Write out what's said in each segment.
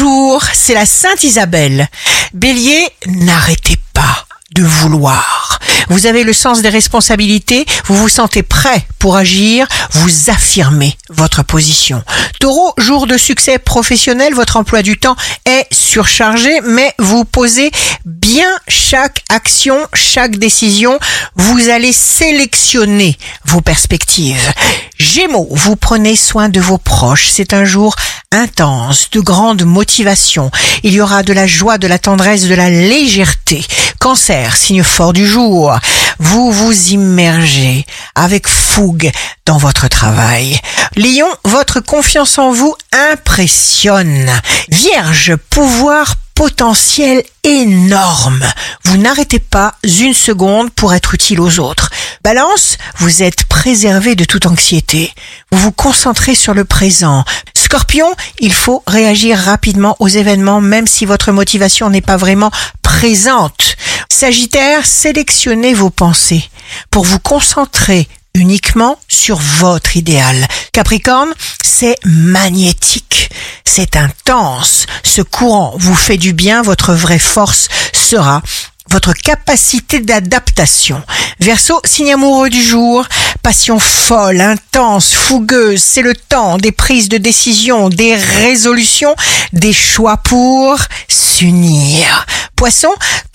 Bonjour, c'est la Sainte Isabelle. Bélier, n'arrêtez pas de vouloir. Vous avez le sens des responsabilités, vous vous sentez prêt pour agir, vous affirmez votre position. Taureau, jour de succès professionnel, votre emploi du temps est surchargé, mais vous posez bien chaque action, chaque décision, vous allez sélectionner vos perspectives. Gémeaux, vous prenez soin de vos proches. C'est un jour intense, de grande motivation. Il y aura de la joie, de la tendresse, de la légèreté. Cancer, signe fort du jour. Vous vous immergez avec fougue dans votre travail. Lion, votre confiance en vous impressionne. Vierge, pouvoir potentiel énorme. Vous n'arrêtez pas une seconde pour être utile aux autres. Balance, vous êtes préservé de toute anxiété. Vous vous concentrez sur le présent. Scorpion, il faut réagir rapidement aux événements même si votre motivation n'est pas vraiment présente. Sagittaire, sélectionnez vos pensées pour vous concentrer uniquement sur votre idéal. Capricorne, c'est magnétique, c'est intense. Ce courant vous fait du bien, votre vraie force sera votre capacité d'adaptation. Verseau, signe amoureux du jour, passion folle, intense, fougueuse, c'est le temps des prises de décision, des résolutions, des choix pour s'unir. Poisson,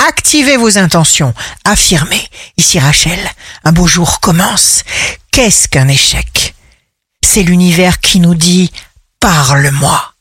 activez vos intentions, affirmez. Ici Rachel, un beau jour commence. Qu'est-ce qu'un échec? C'est l'univers qui nous dit parle-moi.